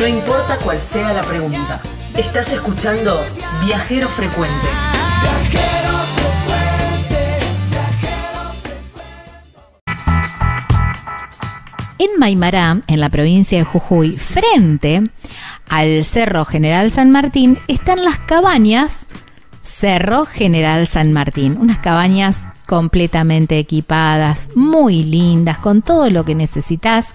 No importa cuál sea la pregunta. Estás escuchando Viajero Frecuente. En Maimará, en la provincia de Jujuy, frente al Cerro General San Martín, están las cabañas Cerro General San Martín. Unas cabañas completamente equipadas, muy lindas, con todo lo que necesitas,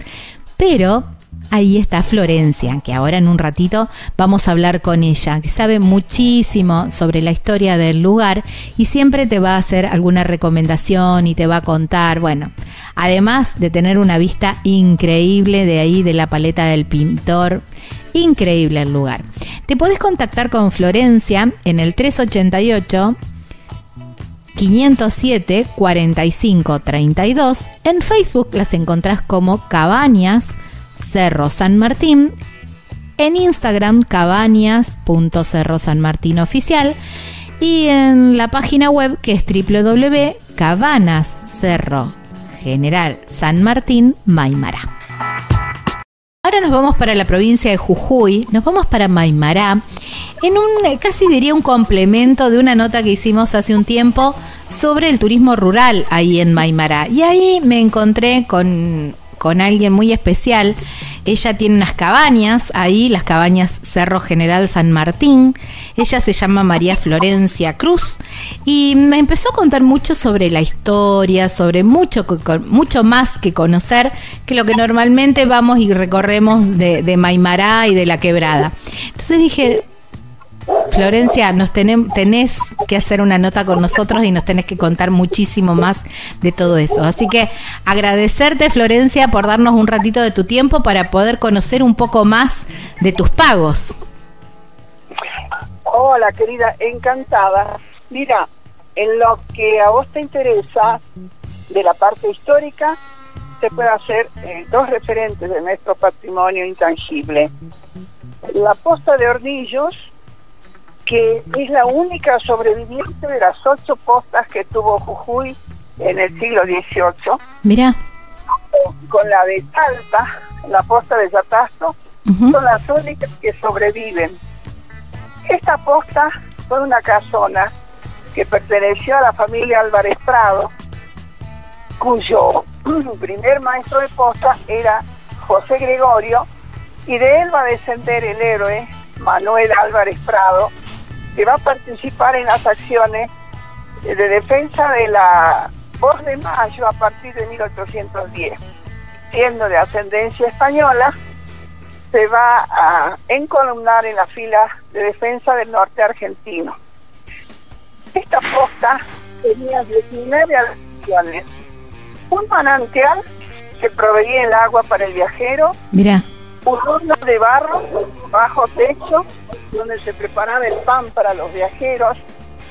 pero ahí está Florencia, que ahora en un ratito vamos a hablar con ella, que sabe muchísimo sobre la historia del lugar y siempre te va a hacer alguna recomendación y te va a contar, bueno, además de tener una vista increíble de ahí, de la paleta del pintor, increíble el lugar. Te podés contactar con Florencia en el 388 507 45 32. En Facebook las encontrás como Cabañas Cerro San Martín. En Instagram cabañas.cerro San Martín oficial. Y en la página web que es www.cabanascerro General San Martín Maimara. Ahora nos vamos para la provincia de Jujuy, nos vamos para Maimará, en un casi diría un complemento de una nota que hicimos hace un tiempo sobre el turismo rural ahí en Maimará. Y ahí me encontré con con alguien muy especial. Ella tiene unas cabañas ahí, las cabañas Cerro General San Martín. Ella se llama María Florencia Cruz y me empezó a contar mucho sobre la historia, sobre mucho, mucho más que conocer que lo que normalmente vamos y recorremos de, de Maimará y de la quebrada. Entonces dije, Florencia, nos tenés que hacer una nota con nosotros y nos tenés que contar muchísimo más de todo eso. Así que agradecerte, Florencia, por darnos un ratito de tu tiempo para poder conocer un poco más de tus pagos. Hola, querida, encantada. Mira, en lo que a vos te interesa de la parte histórica, se puede hacer eh, dos referentes de nuestro patrimonio intangible. La posta de Hornillos, que es la única sobreviviente de las ocho postas que tuvo Jujuy en el siglo XVIII. Mira. Con la de Talpa, la posta de Yatasto, son las únicas que sobreviven. Esta posta fue una casona que perteneció a la familia Álvarez Prado, cuyo primer maestro de posta era José Gregorio, y de él va a descender el héroe Manuel Álvarez Prado, que va a participar en las acciones de defensa de la Voz de Mayo a partir de 1810. Siendo de ascendencia española, se va a encolumnar en la fila de defensa del norte argentino. Esta posta tenía 19 acciones. Un manantial que proveía el agua para el viajero. Mira un horno de barro bajo techo donde se preparaba el pan para los viajeros,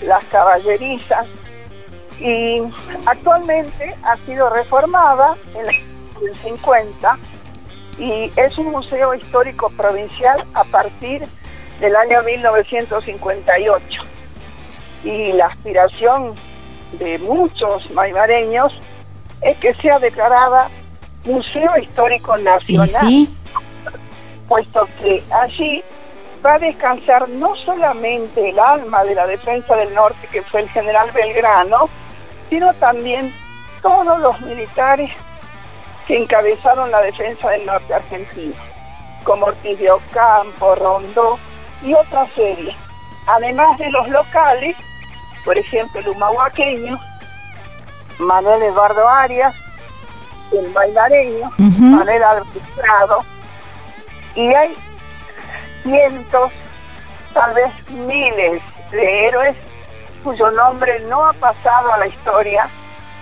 las caballerizas. Y actualmente ha sido reformada en el 50 y es un museo histórico provincial a partir del año 1958 y la aspiración de muchos maimareños es que sea declarada Museo Histórico Nacional puesto que allí va a descansar no solamente el alma de la defensa del norte, que fue el general Belgrano, sino también todos los militares que encabezaron la defensa del norte argentino, como Ortiz de Ocampo, Rondó y otra serie. Además de los locales, por ejemplo, el humahuaqueño, Manuel Eduardo Arias, el bailareño, Manuel Alvarado, y hay cientos, tal vez miles de héroes cuyo nombre no ha pasado a la historia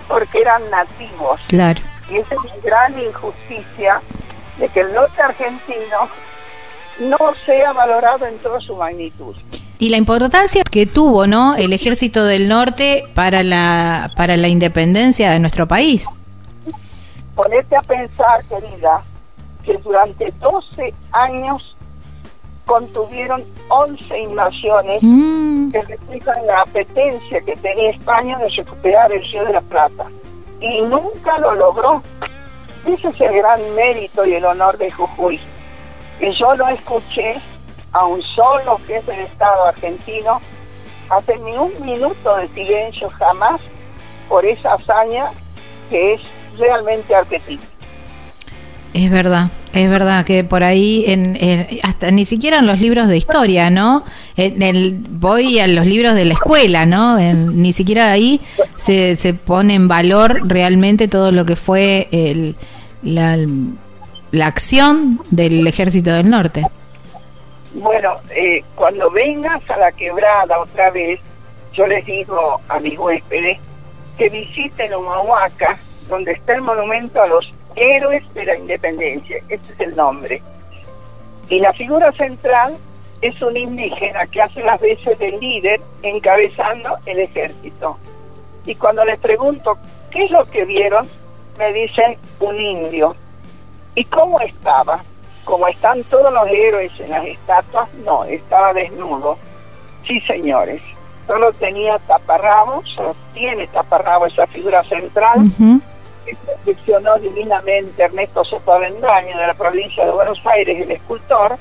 porque eran nativos. Claro. Y esa es una gran injusticia de que el norte argentino no sea valorado en toda su magnitud. Y la importancia que tuvo, ¿no? El ejército del norte para la para la independencia de nuestro país. Ponerte a pensar, querida, que durante 12 años contuvieron 11 invasiones mm. que reflejan la apetencia que tenía España de recuperar el Río de la Plata. Y nunca lo logró. Ese es el gran mérito y el honor de Jujuy. que yo no escuché a un solo jefe de Estado argentino hacer ni un minuto de silencio jamás por esa hazaña que es realmente arquetípica. Es verdad, es verdad que por ahí, en, hasta ni siquiera en los libros de historia, ¿no? En el, voy a los libros de la escuela, ¿no? ni siquiera ahí se, se pone en valor realmente todo lo que fue el, la, la acción del ejército del norte. Bueno, eh, cuando vengas a la quebrada otra vez, yo les digo a mis huéspedes que visiten Humahuaca, donde está el monumento a los héroes de la independencia, este es el nombre. Y la figura central es un indígena que hace las veces del líder encabezando el ejército. Y cuando les pregunto qué es lo que vieron, me dicen un indio. ¿Y cómo estaba? Como están todos los héroes en las estatuas, no, estaba desnudo. Sí, señores. Solo tenía taparrabo, solo tiene taparrabo esa figura central. Uh divinamente Ernesto Soto Avendaño de la provincia de Buenos Aires, el escultor.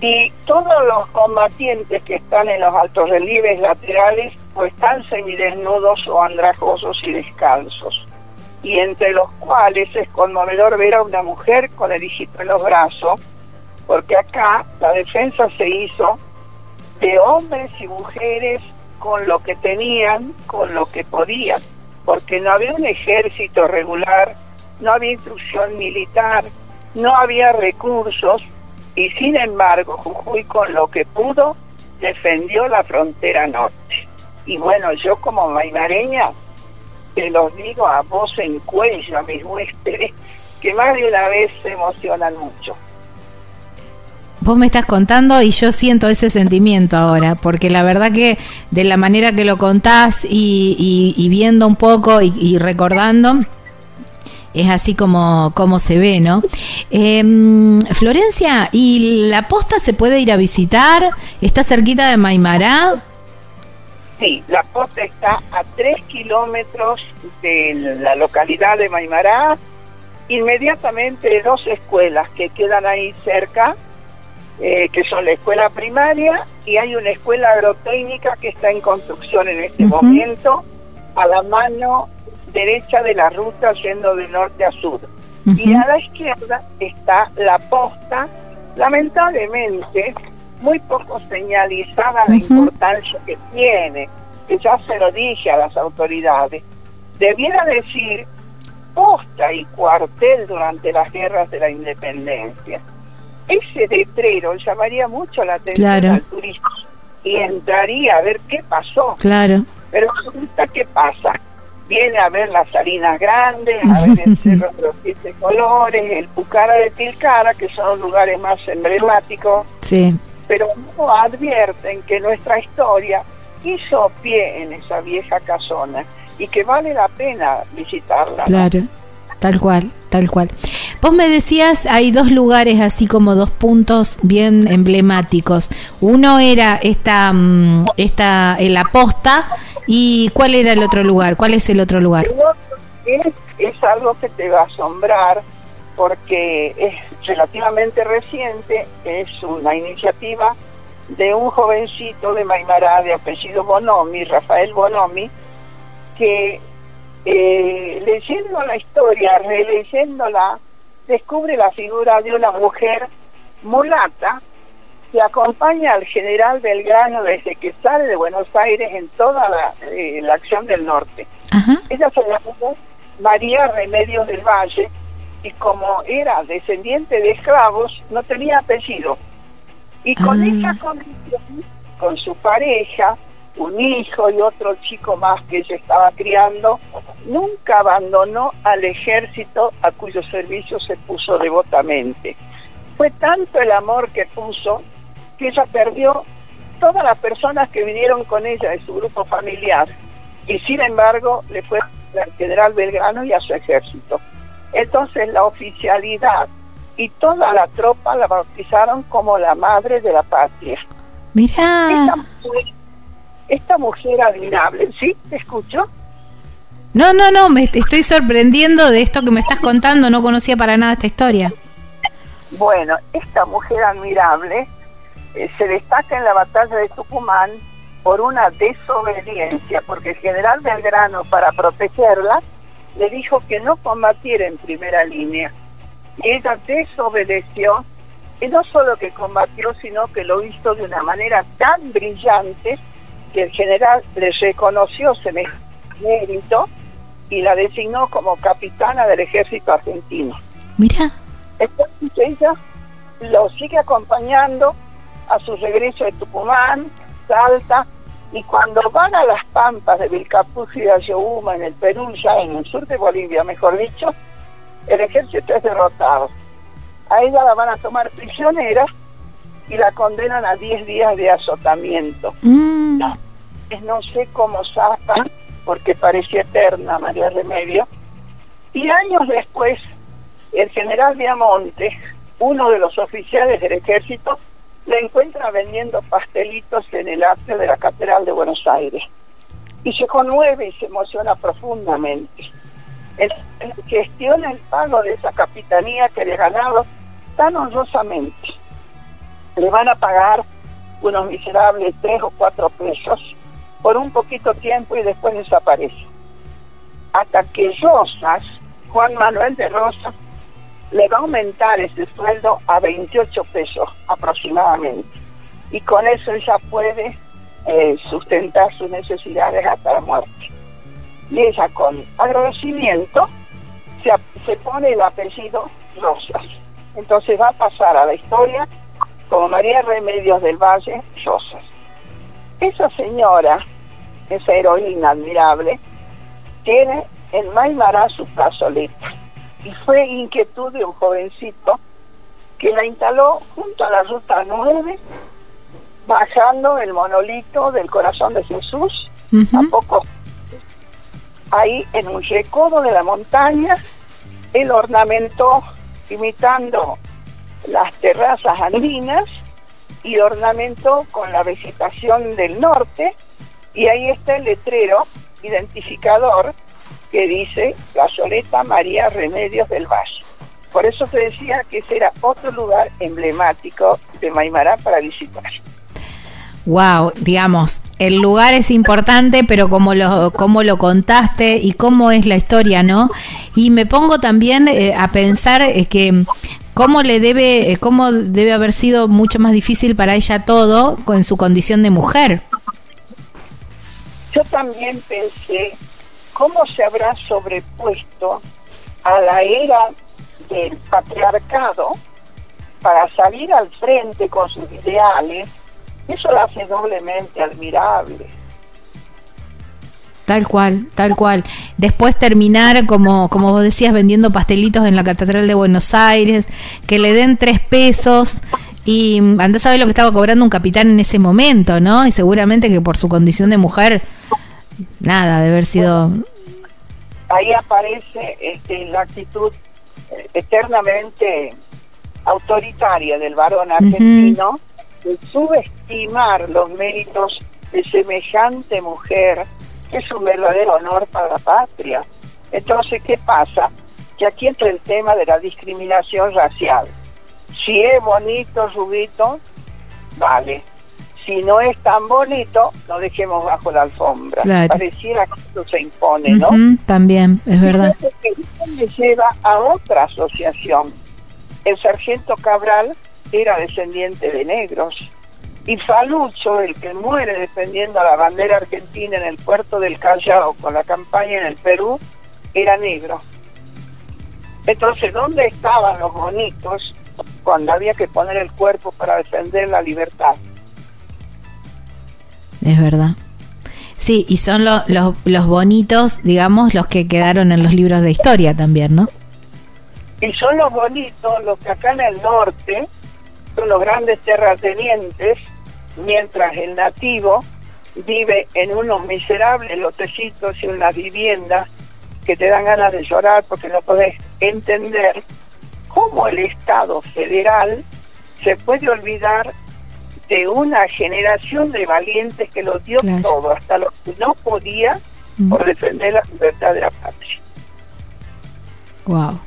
Y todos los combatientes que están en los altos relieves laterales, pues están semidesnudos o andrajosos y descalzos y entre los cuales es conmovedor ver a una mujer con el hijito en los brazos, porque acá la defensa se hizo de hombres y mujeres con lo que tenían, con lo que podían, porque no había un ejército regular, no había instrucción militar, no había recursos, y sin embargo Jujuy con lo que pudo defendió la frontera norte. Y bueno, yo como maimareña te los digo a voz en cuello a mis huéspedes, que más de una vez se emocionan mucho. Vos me estás contando y yo siento ese sentimiento ahora, porque la verdad que de la manera que lo contás y, viendo un poco y, recordando, es así como, como se ve, ¿no? Em, Florencia, ¿y la posta se puede ir a visitar? ¿Está cerquita de Maimará? Sí, la posta está a tres kilómetros de la localidad de Maimará, inmediatamente dos escuelas que quedan ahí cerca, eh, que son la escuela primaria y hay una escuela agrotécnica que está en construcción en este momento, a la mano derecha de la ruta yendo de norte a sur. Y a la izquierda está la posta, lamentablemente muy poco señalizada la importancia que tiene, que ya se lo dije a las autoridades. Debiera decir posta y cuartel durante las guerras de la independencia. Ese letrero llamaría mucho la atención al turismo y entraría a ver qué pasó. Claro. Pero resulta qué pasa. Viene a ver las salinas grandes, a ver el Cerro de los Siete Colores, el Pucara de Tilcara, que son los lugares más emblemáticos. Sí pero no advierten que nuestra historia hizo pie en esa vieja casona y que vale la pena visitarla. Claro, tal cual, tal cual. Vos me decías, hay dos lugares así como dos puntos bien emblemáticos. Uno era esta, mm, esta el aposta y ¿cuál era el otro lugar? ¿Cuál es el otro lugar? Es, es algo que te va a asombrar porque es relativamente reciente, es una iniciativa de un jovencito de Maimará de apellido Bonomi, Rafael Bonomi, que eh, leyendo la historia, releyéndola, descubre la figura de una mujer mulata que acompaña al general Belgrano desde que sale de Buenos Aires en toda la, eh, acción del norte. Ella se llama María Remedios del Valle, y como era descendiente de esclavos, no tenía apellido. Y con ah. esa condición, con su pareja, un hijo y otro chico más que ella estaba criando, nunca abandonó al ejército a cuyo servicio se puso devotamente. Fue tanto el amor que puso que ella perdió todas las personas que vinieron con ella de su grupo familiar y sin embargo le fue al general Belgrano y a su ejército. Entonces la oficialidad y toda la tropa la bautizaron como la madre de la patria. Mira. Esta mujer, admirable, ¿sí? ¿Te escucho? No, no, no, me estoy sorprendiendo de esto que me estás contando, no conocía para nada esta historia. Bueno, esta mujer admirable eh, se destaca en la batalla de Tucumán por una desobediencia, porque el general Belgrano, para protegerla, le dijo que no combatiera en primera línea. Y ella desobedeció, y no solo que combatió, sino que lo hizo de una manera tan brillante que el general le reconoció semejante mérito y la designó como capitana del ejército argentino. Mira. Entonces ella lo sigue acompañando a su regreso de Tucumán, Salta, y cuando van a las pampas de Vilcapuzzi y de Ayohuma, en el Perú, ya en el sur de Bolivia, mejor dicho, el ejército es derrotado. A ella la van a tomar prisionera y la condenan a 10 días de azotamiento. Mm. No sé cómo zapa, porque parecía eterna María Remedio. Y años después, el general Viamonte, uno de los oficiales del ejército, le encuentra vendiendo pastelitos en el atrio de la Catedral de Buenos Aires. Y se conmueve y se emociona profundamente. Él gestiona el pago de esa capitanía que le ha ganado tan honrosamente. Le van a pagar unos miserables tres o cuatro pesos por un poquito tiempo y después desaparece. Hasta que Rosas, Juan Manuel de Rosas, le va a aumentar ese sueldo a 28 pesos aproximadamente. Y con eso ella puede eh, sustentar sus necesidades hasta la muerte. Y ella con agradecimiento se, se pone el apellido Rosas. Entonces va a pasar a la historia como María Remedios del Valle Rosas. Esa señora, esa heroína admirable, tiene en Maimará su plazoleta. Y fue inquietud de un jovencito que la instaló junto a la ruta 9, bajando el monolito del corazón de Jesús, a poco ahí en un recodo de la montaña, el ornamentó imitando las terrazas andinas y ornamentó con la vegetación del norte y ahí está el letrero identificador que dice la soleta María Remedios del Valle. Por eso te decía que ese era otro lugar emblemático de Maimará para visitar. Wow, digamos, el lugar es importante, pero como lo, como lo contaste y cómo es la historia, ¿no? Y me pongo también eh, a pensar eh, que cómo le debe, eh, cómo debe haber sido mucho más difícil para ella todo con su condición de mujer. Yo también pensé cómo se habrá sobrepuesto a la era del patriarcado para salir al frente con sus ideales, eso la hace doblemente admirable. Tal cual, tal cual. Después terminar, como, como vos decías, vendiendo pastelitos en la Catedral de Buenos Aires, que le den tres pesos y andás a ver lo que estaba cobrando un capitán en ese momento, ¿no? Y seguramente que por su condición de mujer, nada, de haber sido... Ahí aparece este, la actitud eh, eternamente autoritaria del varón argentino de subestimar los méritos de semejante mujer, es un verdadero honor para la patria. Entonces, ¿qué pasa? Que aquí entra el tema de la discriminación racial. Si es bonito, rubito, vale. Si no es tan bonito, lo dejemos bajo la alfombra. Pareciera que esto se impone, ¿no? también, es verdad. Y me lleva a otra asociación. El sargento Cabral era descendiente de negros. Y Falucho, el que muere defendiendo a la bandera argentina en el puerto del Callao con la campaña en el Perú, era negro. Entonces, ¿dónde estaban los bonitos cuando había que poner el cuerpo para defender la libertad? Es verdad. Sí, y son los bonitos, digamos, los que quedaron en los libros de historia también, ¿no? Y son los bonitos los que acá en el norte son los grandes terratenientes, mientras el nativo vive en unos miserables lotecitos y unas viviendas que te dan ganas de llorar porque no podés entender cómo el Estado federal se puede olvidar de una generación de valientes que lo dio todo, hasta lo que no podía, por defender la libertad de la patria. Wow.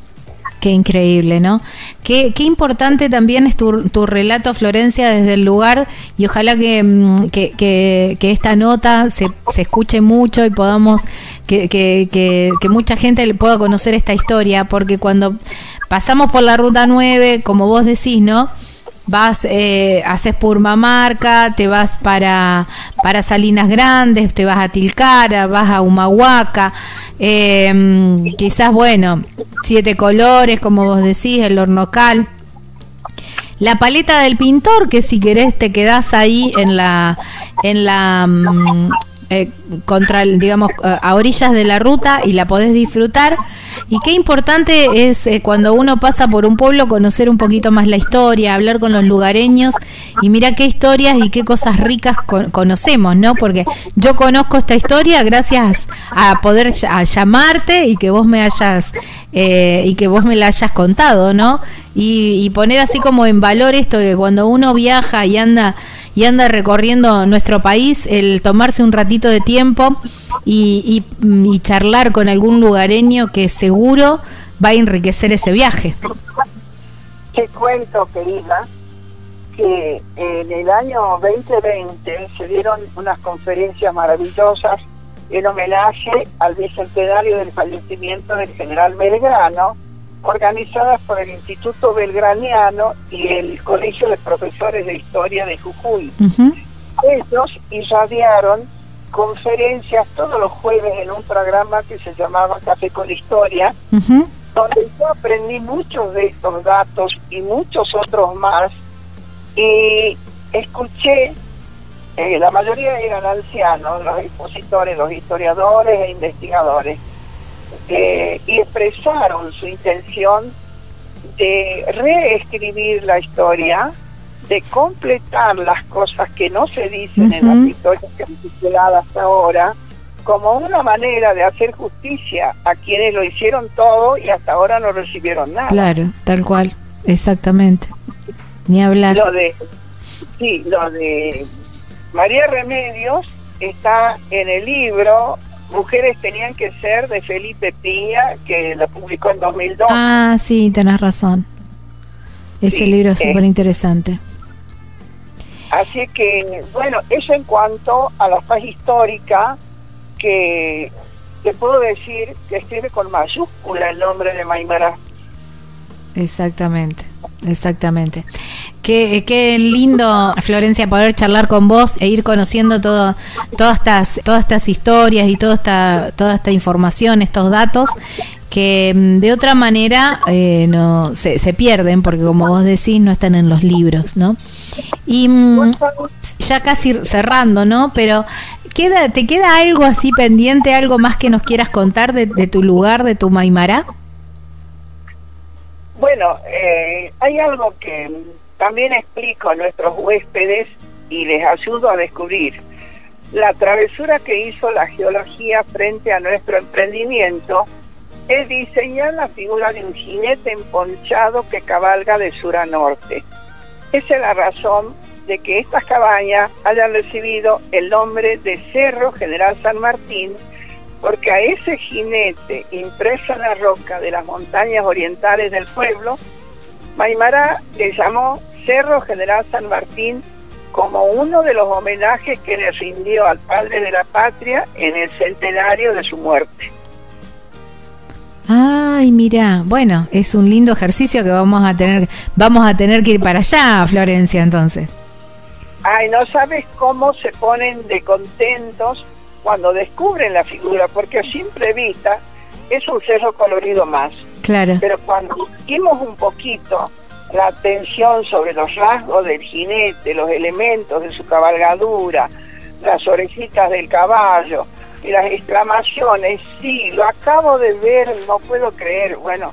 Qué increíble, ¿no? Qué Qué, importante también es tu, tu, relato, Florencia, desde el lugar y ojalá que, mm, que, que, esta nota se, se, escuche mucho y podamos, que, que, mucha gente pueda conocer esta historia, porque cuando pasamos por la ruta 9, como vos decís, ¿no? Vas, eh, haces Purmamarca, te vas para, para Salinas Grandes, te vas a Tilcara, vas a Humahuaca, em, quizás, bueno, siete colores, como vos decís, el hornocal. La paleta del pintor, que si querés te quedás ahí en la, en la, mm, eh, contra, digamos, a orillas de la ruta y la podés disfrutar. Y qué importante es eh, cuando uno pasa por un pueblo conocer un poquito más la historia, hablar con los lugareños y mira qué historias y qué cosas ricas conocemos, ¿no? Porque yo conozco esta historia gracias a poder llamarte y que vos me hayas eh, y que vos me la hayas contado, ¿no? Y, y poner así como en valor esto que cuando uno viaja y anda y anda recorriendo nuestro país, el tomarse un ratito de tiempo y, y, charlar con algún lugareño que seguro va a enriquecer ese viaje. Te cuento, querida, que en el año 2020 se dieron unas conferencias maravillosas en homenaje al bicentenario del fallecimiento del general Belgrano, organizadas por el Instituto Belgraniano y el Colegio de Profesores de Historia de Jujuy. Ellos irradiaron conferencias todos los jueves en un programa que se llamaba Café con Historia, donde yo aprendí muchos de estos datos y muchos otros más, y escuché, eh, la mayoría eran ancianos, los expositores, los historiadores e investigadores, eh, y expresaron su intención de reescribir la historia, de completar las cosas que no se dicen en las historias que han circulado hasta ahora, como una manera de hacer justicia a quienes lo hicieron todo y hasta ahora no recibieron nada. Claro, tal cual, exactamente. Ni hablar. Lo de, sí, lo de María Remedios está en el libro Mujeres tenían que ser de Felipe Piña, que lo publicó en 2002. Ah, sí, tenés razón. Ese libro es eh, súper interesante. Así que, bueno, eso en cuanto a la paz histórica, que te puedo decir que escribe con mayúscula el nombre de Maimara. Exactamente, exactamente. Qué, qué lindo, Florencia, poder charlar con vos e ir conociendo todo, todas estas, todas estas historias y toda esta, toda esta información, estos datos que mm, de otra manera eh, no se, se, pierden porque como vos decís no están en los libros, ¿no? Y mm, ya casi cerrando, ¿no? Pero queda, ¿te queda algo así pendiente, algo más que nos quieras contar de, tu lugar, de tu Maimará? Bueno, eh, hay algo que también explico a nuestros huéspedes y les ayudo a descubrir. La travesura que hizo la geología frente a nuestro emprendimiento es diseñar la figura de un jinete emponchado que cabalga de sur a norte. Esa es la razón de que estas cabañas hayan recibido el nombre de Cerro General San Martín, porque a ese jinete impreso en la roca de las montañas orientales del pueblo, Maimara le llamó Cerro General San Martín como uno de los homenajes que le rindió al padre de la patria en el centenario de su muerte. Ay, mira, bueno, es un lindo ejercicio que vamos a tener, vamos a tener que ir para allá, Florencia, entonces. Ay, no sabes cómo se ponen de contentos cuando descubren la figura, porque a simple vista es un cerro colorido más. Claro. Pero cuando seguimos un poquito la atención sobre los rasgos del jinete, los elementos de su cabalgadura, las orejitas del caballo, y las exclamaciones, sí, lo acabo de ver, no puedo creer. Bueno,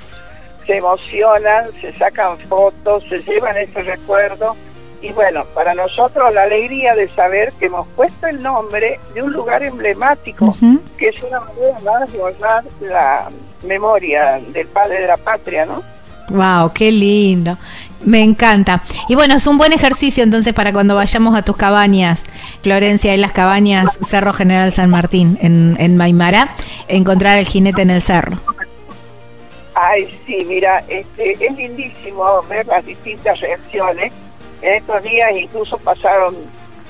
se emocionan, se sacan fotos, se llevan ese recuerdo. Y bueno, para nosotros la alegría de saber que hemos puesto el nombre de un lugar emblemático, que es una manera más de honrar la memoria del padre de la patria, ¿no? Wow, qué lindo. Me encanta. Y bueno, es un buen ejercicio entonces para cuando vayamos a tus cabañas, Florencia, en las cabañas Cerro General San Martín, en, en Maimara, encontrar el jinete en el cerro. Ay, sí, mira, este, es lindísimo ver las distintas reacciones. En estos días incluso pasaron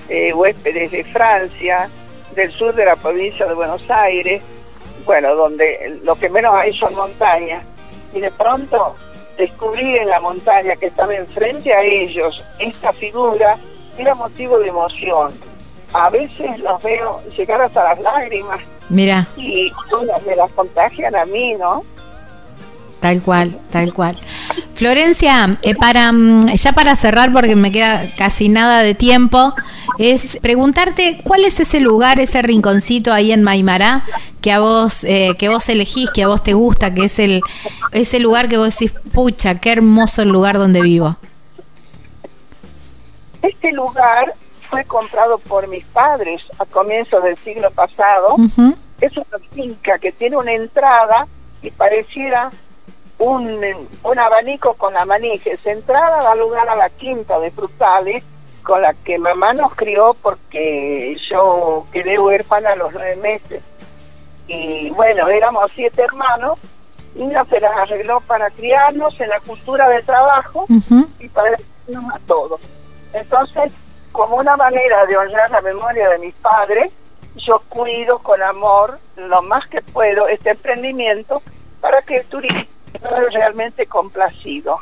eh, huéspedes de Francia, del sur de la provincia de Buenos Aires, bueno, donde lo que menos hay son montañas. Y de pronto descubrir en la montaña que estaba enfrente a ellos esta figura era motivo de emoción. A veces los veo llegar hasta las lágrimas. Mira. Y bueno, me las contagian a mí, ¿no? Tal cual, tal cual. Florencia, eh, para mm, ya para cerrar, porque me queda casi nada de tiempo, es preguntarte cuál es ese lugar, ese rinconcito ahí en Maimará que a vos eh, que vos elegís, que a vos te gusta, que es el ese lugar que vos decís, pucha, qué hermoso el lugar donde vivo. Este lugar fue comprado por mis padres a comienzos del siglo pasado. Es una finca que tiene una entrada y pareciera un, un abanico con la Esa entrada da lugar a la quinta de frutales con la que mamá nos crió porque yo quedé huérfana a los nueve meses. Y bueno, éramos siete hermanos y una se las arregló para criarnos en la cultura de trabajo y para decirnos a todos. Entonces, como una manera de honrar la memoria de mis padres, yo cuido con amor lo más que puedo este emprendimiento para que el turismo realmente complacido.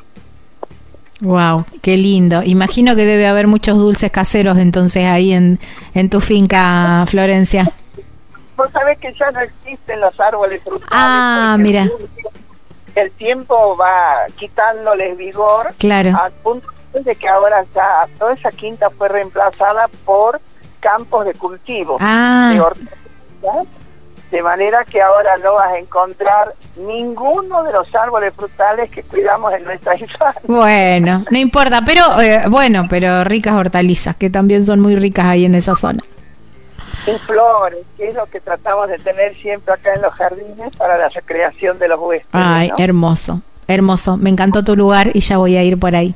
Wow, qué lindo. Imagino que debe haber muchos dulces caseros entonces ahí en, en tu finca, Florencia. Vos sabés que ya no existen los árboles frutales. Ah, mira. El tiempo va quitándoles vigor. Claro. Al punto de que ahora ya toda esa quinta fue reemplazada por campos de cultivo. Ah. De de manera que ahora no vas a encontrar ninguno de los árboles frutales que cuidamos en nuestra infancia. Bueno, no importa, pero eh, bueno, pero ricas hortalizas, que también son muy ricas ahí en esa zona. Y flores, que es lo que tratamos de tener siempre acá en los jardines para la recreación de los huéspedes. Ay, hermoso. Hermoso, me encantó tu lugar y ya voy a ir por ahí.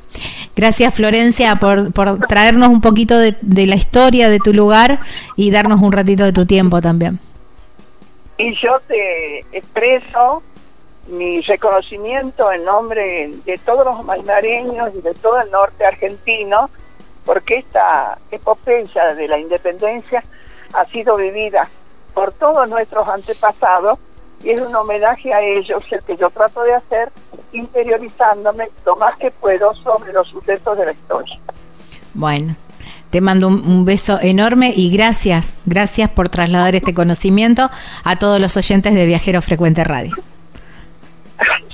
Gracias Florencia por, por traernos un poquito de, de la historia de tu lugar y darnos un ratito de tu tiempo también. Y yo te expreso mi reconocimiento en nombre de todos los malmareños y de todo el norte argentino, porque esta epopeya de la independencia ha sido vivida por todos nuestros antepasados y es un homenaje a ellos el que yo trato de hacer interiorizándome lo más que puedo sobre los sucesos de la historia. Bueno, te mando un, beso enorme y gracias, gracias por trasladar este conocimiento a todos los oyentes de Viajero Frecuente Radio.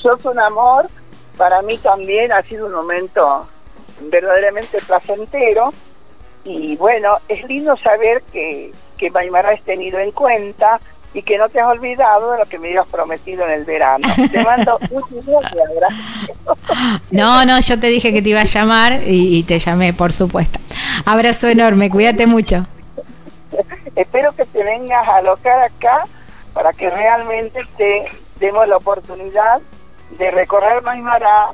Sos un amor, para mí también ha sido un momento verdaderamente placentero y bueno, es lindo saber que, que Maimara es tenido en cuenta, y que no te has olvidado de lo que me habías prometido en el verano. Te mando un abrazo. No, no, yo te dije que te iba a llamar y, te llamé, por supuesto. Abrazo enorme, cuídate mucho. Espero que te vengas a alocar acá para que realmente te demos la oportunidad de recorrer Maimará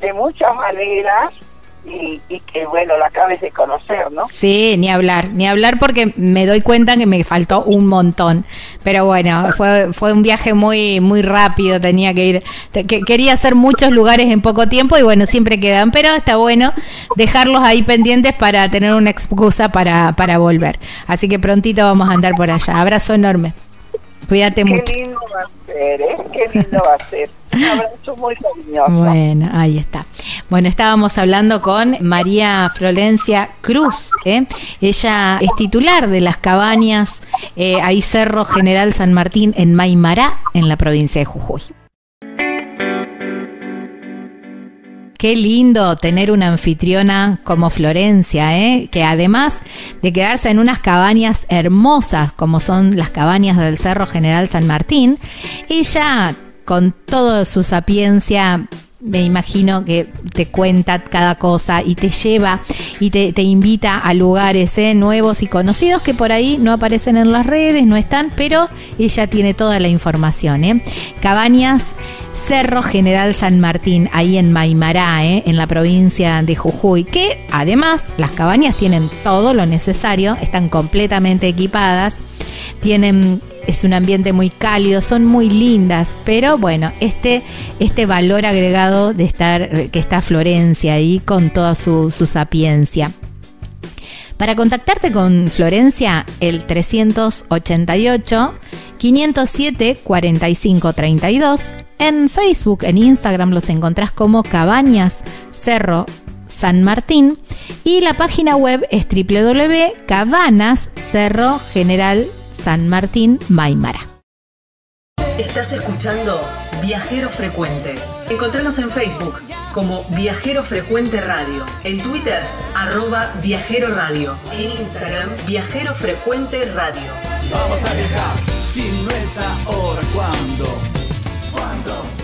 de muchas maneras y, que bueno, la acabes de conocer, ¿no? Sí, ni hablar, ni hablar porque me doy cuenta que me faltó un montón. Pero bueno, fue, fue un viaje muy, muy rápido, tenía que ir, que, quería hacer muchos lugares en poco tiempo y bueno, siempre quedan, pero está bueno dejarlos ahí pendientes para tener una excusa para, para volver. Así que prontito vamos a andar por allá. Abrazo enorme. Cuídate mucho. Qué lindo va a ser, ¿eh? Qué lindo va a ser. Bueno, ahí está. Bueno, estábamos hablando con María Florencia Cruz. ¿eh? Ella es titular de las cabañas eh, ahí Cerro General San Martín en Maimará, en la provincia de Jujuy. Qué lindo tener una anfitriona como Florencia, ¿eh? que además de quedarse en unas cabañas hermosas como son las cabañas del Cerro General San Martín, ella con toda su sapiencia me imagino que te cuenta cada cosa y te lleva y te, invita a lugares ¿eh? nuevos y conocidos que por ahí no aparecen en las redes, no están, pero ella tiene toda la información. ¿eh? Cabañas Cerro General San Martín, ahí en Maimará, ¿eh? en la provincia de Jujuy, que además las cabañas tienen todo lo necesario, están completamente equipadas, tienen es un ambiente muy cálido, son muy lindas, pero bueno, este, este valor agregado de estar, que está Florencia ahí con toda su, su sapiencia. Para contactarte con Florencia, el 388 507 4532. En Facebook, en Instagram los encontrás como Cabañas Cerro San Martín y la página web es www.cabanas Cerro General San Martín Maimara. Estás escuchando Viajero Frecuente. Encontranos en Facebook como Viajero Frecuente Radio, en Twitter arroba Viajero Radio, en Instagram Viajero Frecuente Radio. Vamos a viajar, si no es ahora, ¿cuándo? ¿Cuándo?